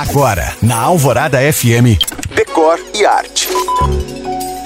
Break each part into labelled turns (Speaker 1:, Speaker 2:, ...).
Speaker 1: Agora, na Alvorada FM, Decor e Arte.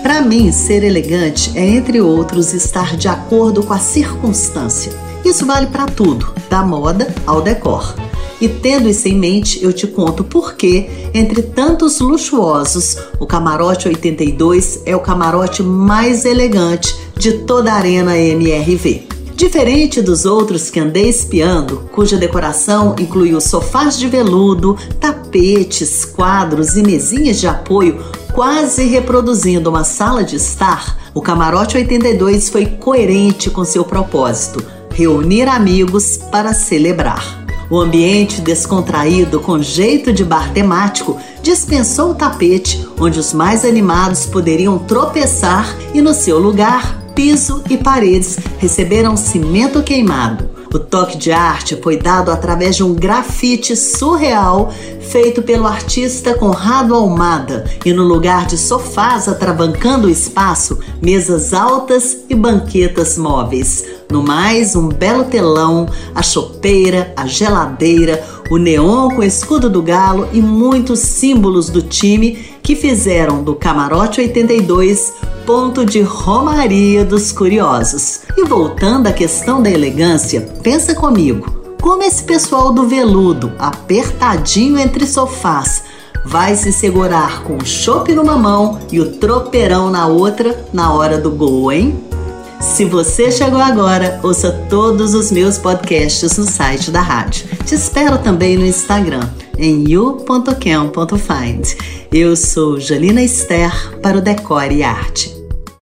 Speaker 2: Para mim, ser elegante é, entre outros, estar de acordo com a circunstância. Isso vale para tudo, da moda ao decor. E tendo isso em mente, eu te conto por que, entre tantos luxuosos, o Camarote 82 é o camarote mais elegante de toda a Arena MRV. Diferente dos outros que andei espiando, cuja decoração incluiu sofás de veludo, tapetes, quadros e mesinhas de apoio, quase reproduzindo uma sala de estar, o Camarote 82 foi coerente com seu propósito: reunir amigos para celebrar. O ambiente descontraído, com jeito de bar temático, dispensou o tapete, onde os mais animados poderiam tropeçar e, no seu lugar, piso e paredes receberam cimento queimado. O toque de arte foi dado através de um grafite surreal feito pelo artista Conrado Almada e no lugar de sofás atravancando o espaço, mesas altas e banquetas móveis. No mais, um belo telão, a chopeira, a geladeira, o neon com o escudo do galo e muitos símbolos do time que fizeram do Camarote 82 ponto de romaria dos curiosos. E voltando à questão da elegância, pensa comigo. Como esse pessoal do veludo, apertadinho entre sofás, vai se segurar com o chope numa mão e o tropeirão na outra na hora do gol, hein? Se você chegou agora, ouça todos os meus podcasts no site da rádio. Te espero também no Instagram, em you.cam.find. Eu sou Janina Esther para o Decore e Arte.